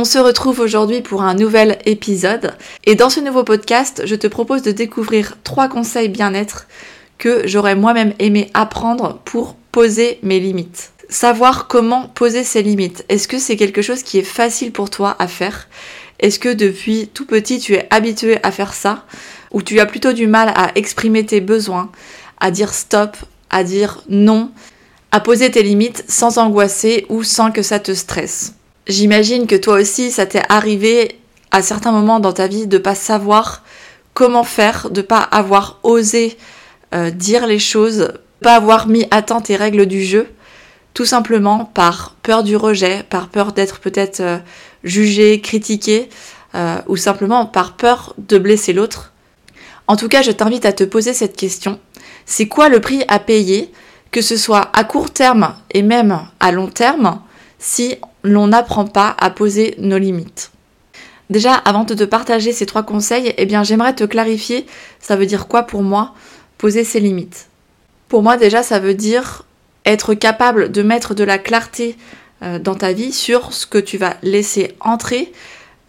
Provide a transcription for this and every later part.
On se retrouve aujourd'hui pour un nouvel épisode. Et dans ce nouveau podcast, je te propose de découvrir trois conseils bien-être que j'aurais moi-même aimé apprendre pour poser mes limites. Savoir comment poser ses limites. Est-ce que c'est quelque chose qui est facile pour toi à faire? Est-ce que depuis tout petit tu es habitué à faire ça? Ou tu as plutôt du mal à exprimer tes besoins, à dire stop, à dire non, à poser tes limites sans angoisser ou sans que ça te stresse? J'imagine que toi aussi, ça t'est arrivé à certains moments dans ta vie de pas savoir comment faire, de pas avoir osé euh, dire les choses, pas avoir mis à temps tes règles du jeu, tout simplement par peur du rejet, par peur d'être peut-être euh, jugé, critiqué, euh, ou simplement par peur de blesser l'autre. En tout cas, je t'invite à te poser cette question. C'est quoi le prix à payer, que ce soit à court terme et même à long terme, si l'on n'apprend pas à poser nos limites. Déjà, avant de te partager ces trois conseils, eh bien, j'aimerais te clarifier, ça veut dire quoi pour moi, poser ses limites? Pour moi, déjà, ça veut dire être capable de mettre de la clarté euh, dans ta vie sur ce que tu vas laisser entrer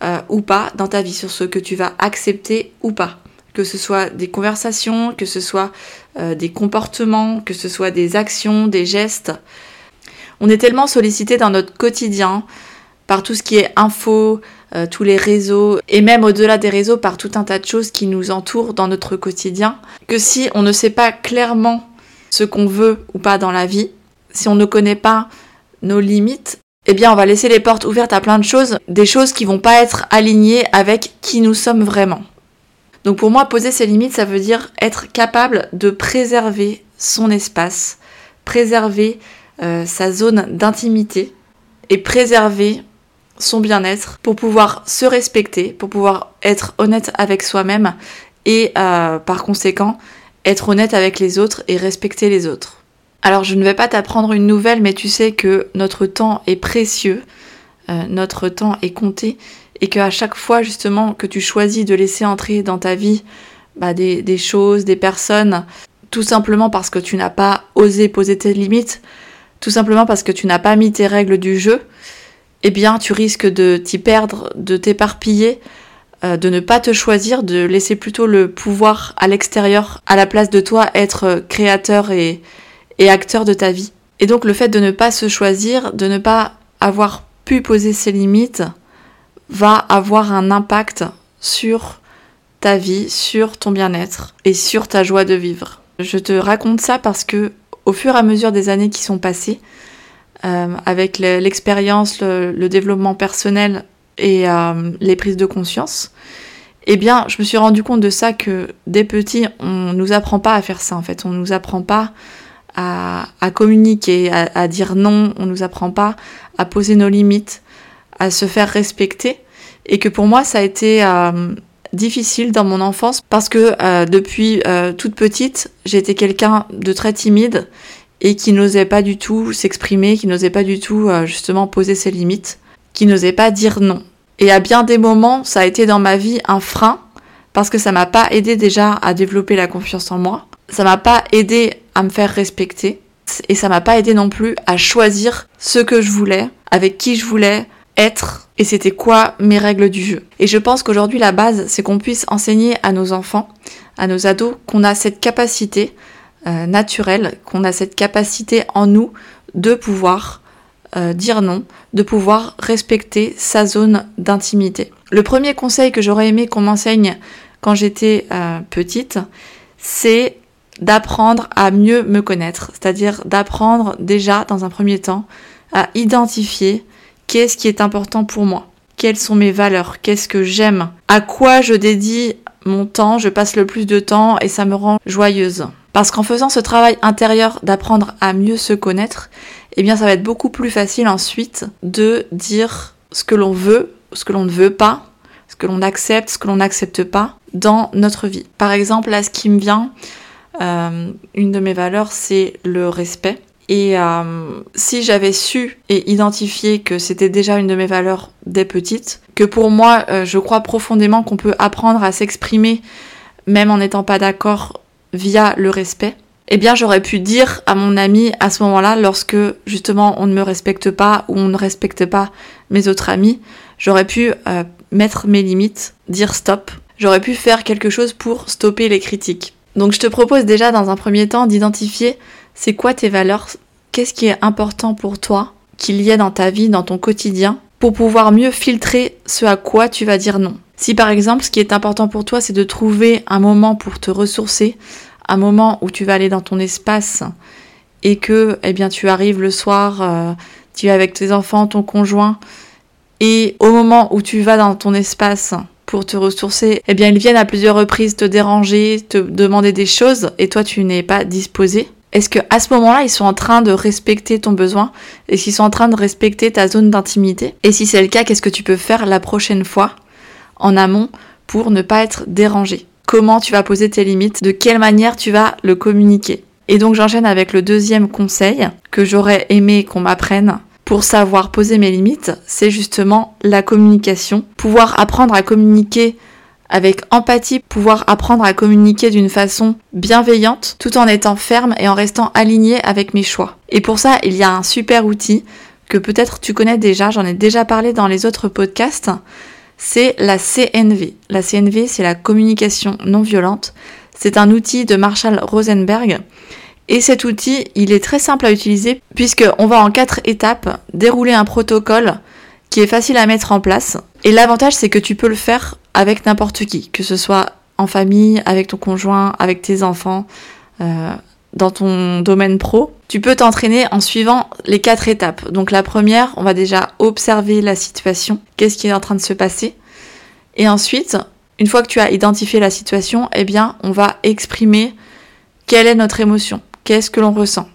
euh, ou pas dans ta vie, sur ce que tu vas accepter ou pas. Que ce soit des conversations, que ce soit euh, des comportements, que ce soit des actions, des gestes. On est tellement sollicité dans notre quotidien par tout ce qui est info, euh, tous les réseaux, et même au-delà des réseaux, par tout un tas de choses qui nous entourent dans notre quotidien, que si on ne sait pas clairement ce qu'on veut ou pas dans la vie, si on ne connaît pas nos limites, eh bien on va laisser les portes ouvertes à plein de choses, des choses qui vont pas être alignées avec qui nous sommes vraiment. Donc pour moi, poser ses limites, ça veut dire être capable de préserver son espace, préserver euh, sa zone d'intimité et préserver son bien-être pour pouvoir se respecter, pour pouvoir être honnête avec soi-même et euh, par conséquent être honnête avec les autres et respecter les autres. Alors je ne vais pas t'apprendre une nouvelle, mais tu sais que notre temps est précieux, euh, notre temps est compté, et qu'à chaque fois justement que tu choisis de laisser entrer dans ta vie bah, des choses, des personnes, tout simplement parce que tu n'as pas osé poser tes limites, tout simplement parce que tu n'as pas mis tes règles du jeu, eh bien tu risques de t'y perdre, de t'éparpiller, euh, de ne pas te choisir, de laisser plutôt le pouvoir à l'extérieur, à la place de toi être créateur et, et acteur de ta vie. Et donc le fait de ne pas se choisir, de ne pas avoir pu poser ses limites, va avoir un impact sur ta vie, sur ton bien-être et sur ta joie de vivre. Je te raconte ça parce que au fur et à mesure des années qui sont passées, euh, avec l'expérience, le, développement personnel et euh, les prises de conscience, eh bien, je me suis rendu compte de ça que dès petits, on nous apprend pas à faire ça en fait. On nous apprend pas à, communiquer, à, dire non. On nous apprend pas à poser nos limites, à se faire respecter. Et que pour moi, ça a été euh, difficile dans mon enfance parce que euh, depuis euh, toute petite, j'étais quelqu'un de très timide et qui n'osait pas du tout s'exprimer, qui n'osait pas du tout euh, justement poser ses limites, qui n'osait pas dire non. Et à bien des moments, ça a été dans ma vie un frein parce que ça m'a pas aidé déjà à développer la confiance en moi, ça m'a pas aidé à me faire respecter et ça m'a pas aidé non plus à choisir ce que je voulais, avec qui je voulais, être et c'était quoi mes règles du jeu. Et je pense qu'aujourd'hui la base c'est qu'on puisse enseigner à nos enfants, à nos ados qu'on a cette capacité euh, naturelle, qu'on a cette capacité en nous de pouvoir euh, dire non, de pouvoir respecter sa zone d'intimité. Le premier conseil que j'aurais aimé qu'on m'enseigne quand j'étais euh, petite, c'est d'apprendre à mieux me connaître, c'est-à-dire d'apprendre déjà dans un premier temps à identifier Qu'est-ce qui est important pour moi? Quelles sont mes valeurs? Qu'est-ce que j'aime? À quoi je dédie mon temps? Je passe le plus de temps et ça me rend joyeuse. Parce qu'en faisant ce travail intérieur d'apprendre à mieux se connaître, eh bien ça va être beaucoup plus facile ensuite de dire ce que l'on veut, ce que l'on ne veut pas, ce que l'on accepte, ce que l'on n'accepte pas dans notre vie. Par exemple, là, ce qui me vient, euh, une de mes valeurs, c'est le respect. Et euh, si j'avais su et identifié que c'était déjà une de mes valeurs dès petite, que pour moi, euh, je crois profondément qu'on peut apprendre à s'exprimer même en n'étant pas d'accord via le respect, eh bien j'aurais pu dire à mon ami à ce moment-là, lorsque justement on ne me respecte pas ou on ne respecte pas mes autres amis, j'aurais pu euh, mettre mes limites, dire stop, j'aurais pu faire quelque chose pour stopper les critiques. Donc je te propose déjà dans un premier temps d'identifier c'est quoi tes valeurs, qu'est-ce qui est important pour toi qu'il y ait dans ta vie, dans ton quotidien, pour pouvoir mieux filtrer ce à quoi tu vas dire non? Si par exemple ce qui est important pour toi c'est de trouver un moment pour te ressourcer, un moment où tu vas aller dans ton espace et que eh bien tu arrives le soir, euh, tu es avec tes enfants, ton conjoint et au moment où tu vas dans ton espace pour te ressourcer, eh bien ils viennent à plusieurs reprises te déranger, te demander des choses et toi tu n'es pas disposé. Est-ce que à ce moment-là, ils sont en train de respecter ton besoin? Est-ce qu'ils sont en train de respecter ta zone d'intimité? Et si c'est le cas, qu'est-ce que tu peux faire la prochaine fois en amont pour ne pas être dérangé? Comment tu vas poser tes limites? De quelle manière tu vas le communiquer? Et donc j'enchaîne avec le deuxième conseil que j'aurais aimé qu'on m'apprenne pour savoir poser mes limites, c'est justement la communication. Pouvoir apprendre à communiquer avec empathie, pouvoir apprendre à communiquer d'une façon bienveillante tout en étant ferme et en restant aligné avec mes choix. Et pour ça, il y a un super outil que peut-être tu connais déjà, j'en ai déjà parlé dans les autres podcasts, c'est la CNV. La CNV, c'est la communication non violente. C'est un outil de Marshall Rosenberg. Et cet outil, il est très simple à utiliser puisqu'on va en quatre étapes dérouler un protocole qui est facile à mettre en place. Et l'avantage, c'est que tu peux le faire avec n'importe qui, que ce soit en famille, avec ton conjoint, avec tes enfants, euh, dans ton domaine pro. Tu peux t'entraîner en suivant les quatre étapes. Donc la première, on va déjà observer la situation, qu'est-ce qui est en train de se passer. Et ensuite, une fois que tu as identifié la situation, eh bien, on va exprimer quelle est notre émotion, qu'est-ce que l'on ressent,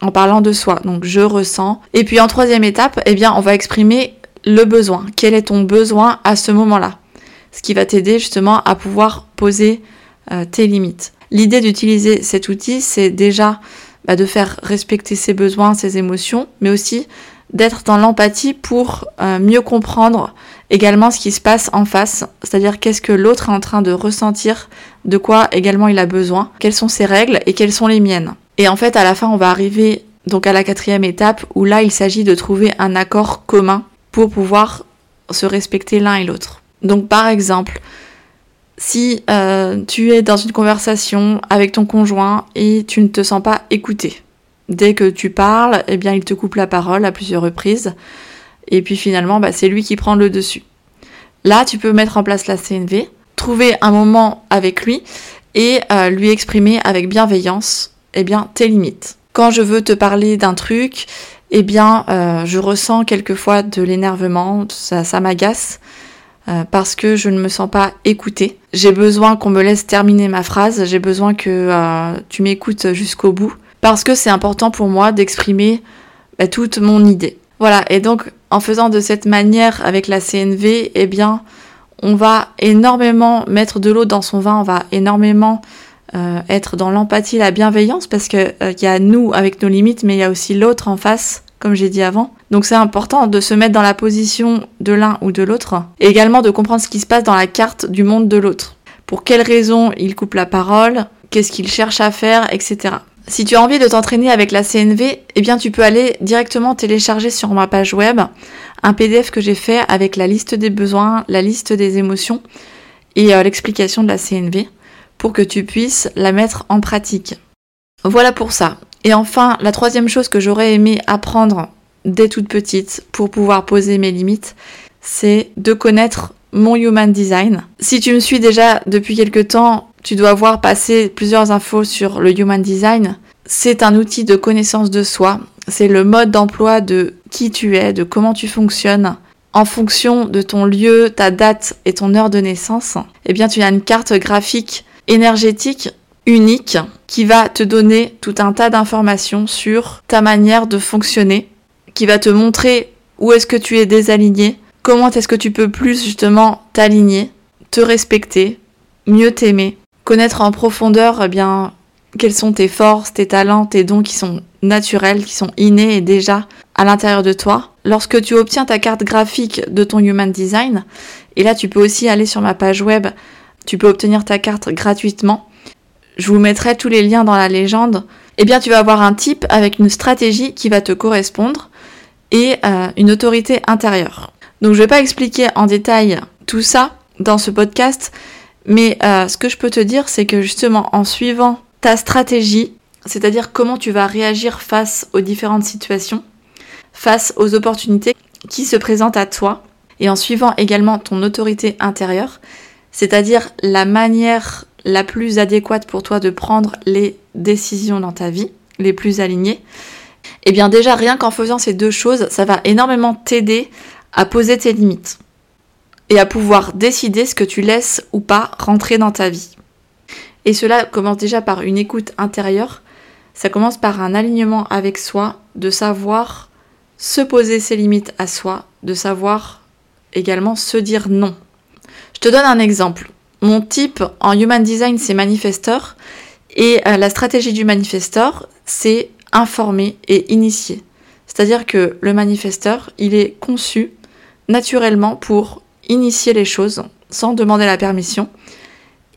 en parlant de soi. Donc je ressens. Et puis en troisième étape, eh bien, on va exprimer le besoin. Quel est ton besoin à ce moment-là? Ce qui va t'aider justement à pouvoir poser euh, tes limites. L'idée d'utiliser cet outil, c'est déjà bah, de faire respecter ses besoins, ses émotions, mais aussi d'être dans l'empathie pour euh, mieux comprendre également ce qui se passe en face, c'est-à-dire qu'est-ce que l'autre est en train de ressentir, de quoi également il a besoin, quelles sont ses règles et quelles sont les miennes. Et en fait, à la fin, on va arriver donc à la quatrième étape où là, il s'agit de trouver un accord commun pour pouvoir se respecter l'un et l'autre. Donc par exemple, si euh, tu es dans une conversation avec ton conjoint et tu ne te sens pas écouté, dès que tu parles, eh bien il te coupe la parole à plusieurs reprises et puis finalement bah, c'est lui qui prend le dessus. Là, tu peux mettre en place la CNV, trouver un moment avec lui et euh, lui exprimer avec bienveillance eh bien tes limites. Quand je veux te parler d'un truc, eh bien euh, je ressens quelquefois de l'énervement, ça, ça m'agace. Euh, parce que je ne me sens pas écoutée. J'ai besoin qu'on me laisse terminer ma phrase, j'ai besoin que euh, tu m'écoutes jusqu'au bout, parce que c'est important pour moi d'exprimer bah, toute mon idée. Voilà, et donc en faisant de cette manière avec la CNV, eh bien, on va énormément mettre de l'eau dans son vin, on va énormément euh, être dans l'empathie, la bienveillance, parce qu'il y a nous avec nos limites, mais il y a aussi l'autre en face, comme j'ai dit avant. Donc c'est important de se mettre dans la position de l'un ou de l'autre et également de comprendre ce qui se passe dans la carte du monde de l'autre. Pour quelles raisons il coupe la parole, qu'est-ce qu'il cherche à faire, etc. Si tu as envie de t'entraîner avec la CNV, eh bien tu peux aller directement télécharger sur ma page web un PDF que j'ai fait avec la liste des besoins, la liste des émotions et euh, l'explication de la CNV pour que tu puisses la mettre en pratique. Voilà pour ça. Et enfin, la troisième chose que j'aurais aimé apprendre dès toute petite pour pouvoir poser mes limites, c'est de connaître mon human design. Si tu me suis déjà depuis quelque temps, tu dois voir passer plusieurs infos sur le human design. C'est un outil de connaissance de soi. C'est le mode d'emploi de qui tu es, de comment tu fonctionnes. En fonction de ton lieu, ta date et ton heure de naissance, eh bien tu as une carte graphique énergétique unique qui va te donner tout un tas d'informations sur ta manière de fonctionner qui va te montrer où est-ce que tu es désaligné, comment est-ce que tu peux plus justement t'aligner, te respecter, mieux t'aimer, connaître en profondeur eh bien quelles sont tes forces, tes talents, tes dons qui sont naturels, qui sont innés et déjà à l'intérieur de toi. Lorsque tu obtiens ta carte graphique de ton Human Design, et là tu peux aussi aller sur ma page web, tu peux obtenir ta carte gratuitement. Je vous mettrai tous les liens dans la légende. Eh bien tu vas avoir un type avec une stratégie qui va te correspondre et euh, une autorité intérieure. Donc je vais pas expliquer en détail tout ça dans ce podcast, mais euh, ce que je peux te dire, c'est que justement en suivant ta stratégie, c'est-à-dire comment tu vas réagir face aux différentes situations, face aux opportunités qui se présentent à toi, et en suivant également ton autorité intérieure, c'est-à-dire la manière la plus adéquate pour toi de prendre les décisions dans ta vie, les plus alignées, eh bien déjà rien qu'en faisant ces deux choses, ça va énormément t'aider à poser tes limites et à pouvoir décider ce que tu laisses ou pas rentrer dans ta vie. Et cela commence déjà par une écoute intérieure. Ça commence par un alignement avec soi, de savoir se poser ses limites à soi, de savoir également se dire non. Je te donne un exemple. Mon type en Human Design, c'est manifesteur. Et euh, la stratégie du manifesteur, c'est informer et initier. C'est-à-dire que le manifesteur, il est conçu naturellement pour initier les choses sans demander la permission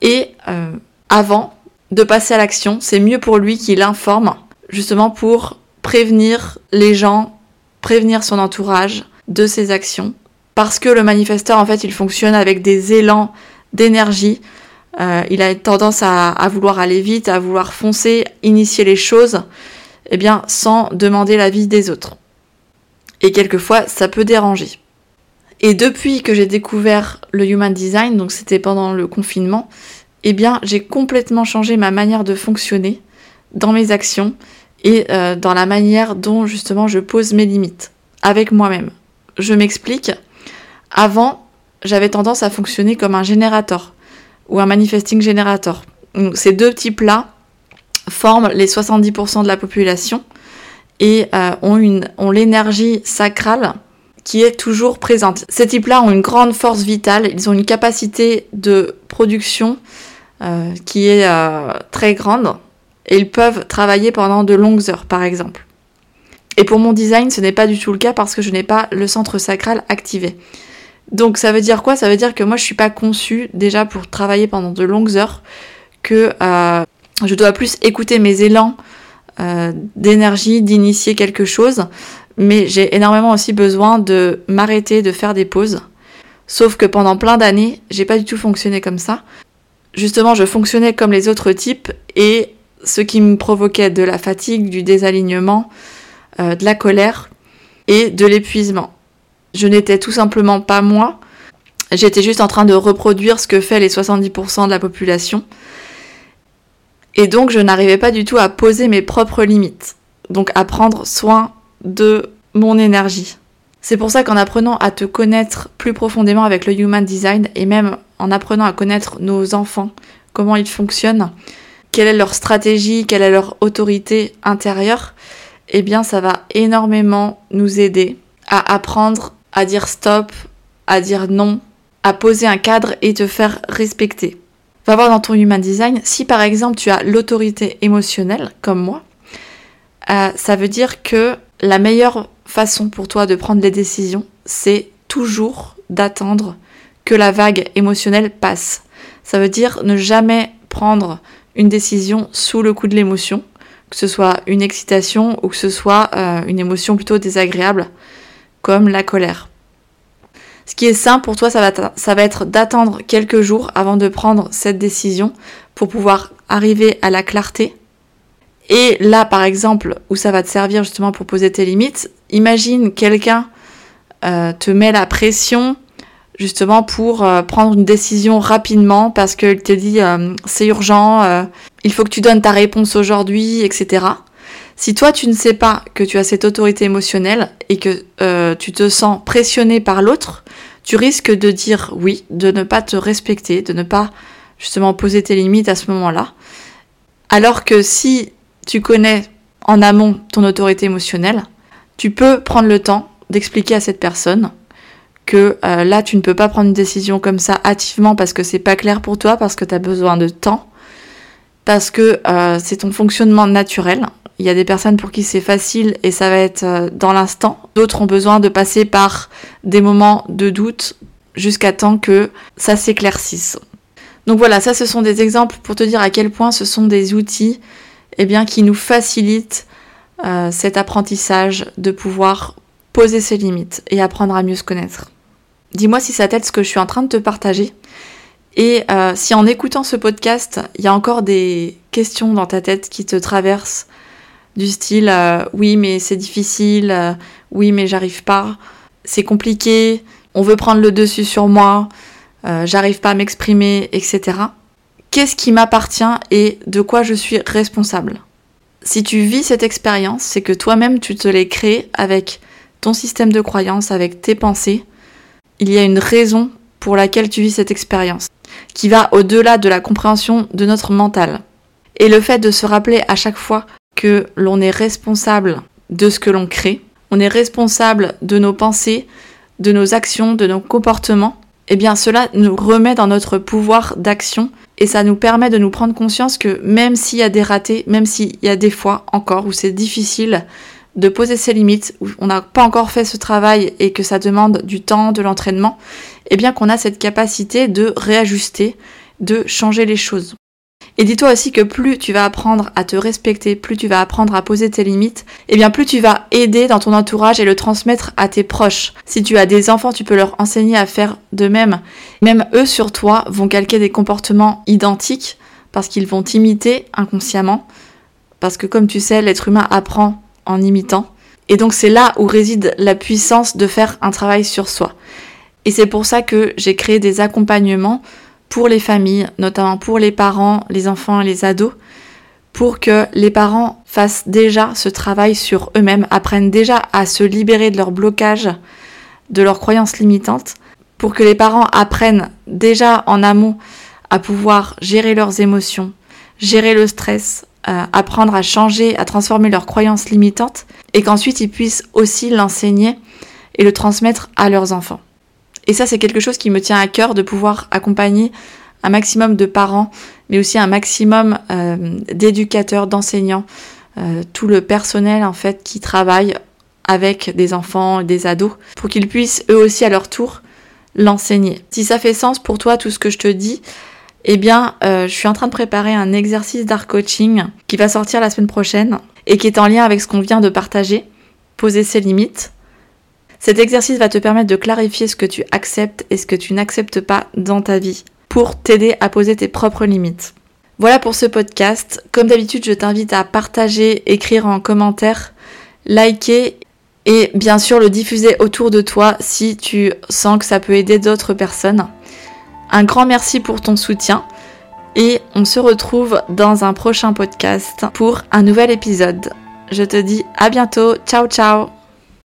et euh, avant de passer à l'action, c'est mieux pour lui qu'il informe, justement pour prévenir les gens, prévenir son entourage de ses actions. Parce que le manifesteur, en fait, il fonctionne avec des élans d'énergie. Euh, il a tendance à, vouloir aller vite, à vouloir foncer, initier les choses, eh bien, sans demander l'avis des autres. Et quelquefois, ça peut déranger. Et depuis que j'ai découvert le Human Design, donc c'était pendant le confinement, eh bien j'ai complètement changé ma manière de fonctionner dans mes actions et euh, dans la manière dont justement je pose mes limites avec moi-même. Je m'explique. Avant, j'avais tendance à fonctionner comme un générateur ou un manifesting générateur. ces deux types-là forment les 70% de la population et euh, ont, ont l'énergie sacrale qui est toujours présente. Ces types-là ont une grande force vitale, ils ont une capacité de production euh, qui est euh, très grande et ils peuvent travailler pendant de longues heures par exemple. Et pour mon design, ce n'est pas du tout le cas parce que je n'ai pas le centre sacral activé. Donc ça veut dire quoi? Ça veut dire que moi je suis pas conçue déjà pour travailler pendant de longues heures, que je dois plus écouter mes élans d'énergie, d'initier quelque chose, mais j'ai énormément aussi besoin de m'arrêter, de faire des pauses. Sauf que pendant plein d'années, j'ai pas du tout fonctionné comme ça justement, je fonctionnais comme les autres types et ce qui me provoquait de la fatigue, du désalignement, euh, de la colère et de l'épuisement. Je n'étais tout simplement pas moi. J'étais juste en train de reproduire ce que fait les 70% de la population. Et donc, je n'arrivais pas du tout à poser mes propres limites. Donc, à prendre soin de mon énergie. C'est pour ça qu'en apprenant à te connaître plus profondément avec le Human Design et même en apprenant à connaître nos enfants, comment ils fonctionnent, quelle est leur stratégie, quelle est leur autorité intérieure, eh bien ça va énormément nous aider à apprendre à dire stop, à dire non, à poser un cadre et te faire respecter. Va voir dans ton Human Design, si par exemple tu as l'autorité émotionnelle, comme moi, euh, ça veut dire que la meilleure façon pour toi de prendre les décisions, c'est toujours d'attendre que la vague émotionnelle passe. Ça veut dire ne jamais prendre une décision sous le coup de l'émotion, que ce soit une excitation ou que ce soit euh, une émotion plutôt désagréable, comme la colère. Ce qui est simple pour toi, ça va, être d'attendre quelques jours avant de prendre cette décision pour pouvoir arriver à la clarté. Et là, par exemple, où ça va te servir justement pour poser tes limites, imagine quelqu'un euh, te met la pression justement pour euh, prendre une décision rapidement parce qu'il te dit euh, c'est urgent, il faut que tu donnes ta réponse aujourd'hui, etc. Si toi tu ne sais pas que tu as cette autorité émotionnelle et que tu te sens pressionné par l'autre, tu risques de dire oui, de ne pas te respecter, de ne pas justement poser tes limites à ce moment-là. Alors que si tu connais en amont ton autorité émotionnelle, tu peux prendre le temps d'expliquer à cette personne que euh, là tu ne peux pas prendre une décision comme ça hâtivement parce que c'est pas clair pour toi, parce que tu as besoin de temps, parce que euh, c'est ton fonctionnement naturel. Il y a des personnes pour qui c'est facile et ça va être euh, dans l'instant. D'autres ont besoin de passer par des moments de doute jusqu'à temps que ça s'éclaircisse. Donc voilà, ça ce sont des exemples pour te dire à quel point ce sont des outils eh bien, qui nous facilitent euh, cet apprentissage de pouvoir poser ses limites et apprendre à mieux se connaître. Dis-moi si ça t'aide ce que je suis en train de te partager. Et euh, si en écoutant ce podcast, il y a encore des questions dans ta tête qui te traversent, du style euh, oui mais c'est difficile, euh, oui mais j'arrive pas, c'est compliqué, on veut prendre le dessus sur moi, j'arrive pas à m'exprimer, etc. Qu'est-ce qui m'appartient et de quoi je suis responsable? Si tu vis cette expérience, c'est que toi-même tu te l'es créé avec ton système de croyance, avec tes pensées. Il y a une raison pour laquelle tu vis cette expérience, qui va au-delà de la compréhension de notre mental. Et le fait de se rappeler à chaque fois que l'on est responsable de ce que l'on crée, on est responsable de nos pensées, de nos actions, de nos comportements, eh bien cela nous remet dans notre pouvoir d'action et ça nous permet de nous prendre conscience que même s'il y a des ratés, même s'il y a des fois encore où c'est difficile de poser ses limites, où on n'a pas encore fait ce travail et que ça demande du temps, de l'entraînement, eh bien qu'on a cette capacité de réajuster, de changer les choses. Et dis-toi aussi que plus tu vas apprendre à te respecter, plus tu vas apprendre à poser tes limites, et eh bien plus tu vas aider dans ton entourage et le transmettre à tes proches. Si tu as des enfants, tu peux leur enseigner à faire de même. Même eux sur toi vont calquer des comportements identiques parce qu'ils vont t'imiter inconsciemment. Parce que comme tu sais, l'être humain apprend en imitant. Et donc c'est là où réside la puissance de faire un travail sur soi. Et c'est pour ça que j'ai créé des accompagnements pour les familles, notamment pour les parents, les enfants et les ados, pour que les parents fassent déjà ce travail sur eux-mêmes, apprennent déjà à se libérer de leur blocage, de leurs croyances limitantes, pour que les parents apprennent déjà en amont à pouvoir gérer leurs émotions, gérer le stress, apprendre à changer, à transformer leurs croyances limitantes, et qu'ensuite ils puissent aussi l'enseigner et le transmettre à leurs enfants. Et ça, c'est quelque chose qui me tient à cœur de pouvoir accompagner un maximum de parents, mais aussi un maximum euh, d'éducateurs, d'enseignants, euh, tout le personnel en fait qui travaille avec des enfants, des ados, pour qu'ils puissent eux aussi à leur tour l'enseigner. Si ça fait sens pour toi tout ce que je te dis, eh bien, euh, je suis en train de préparer un exercice d'art coaching qui va sortir la semaine prochaine et qui est en lien avec ce qu'on vient de partager, poser ses limites, cet exercice va te permettre de clarifier ce que tu acceptes et ce que tu n'acceptes pas dans ta vie pour t'aider à poser tes propres limites. Voilà pour ce podcast. Comme d'habitude, je t'invite à partager, écrire en commentaire, liker et bien sûr le diffuser autour de toi si tu sens que ça peut aider d'autres personnes. Un grand merci pour ton soutien et on se retrouve dans un prochain podcast pour un nouvel épisode. Je te dis à bientôt. Ciao ciao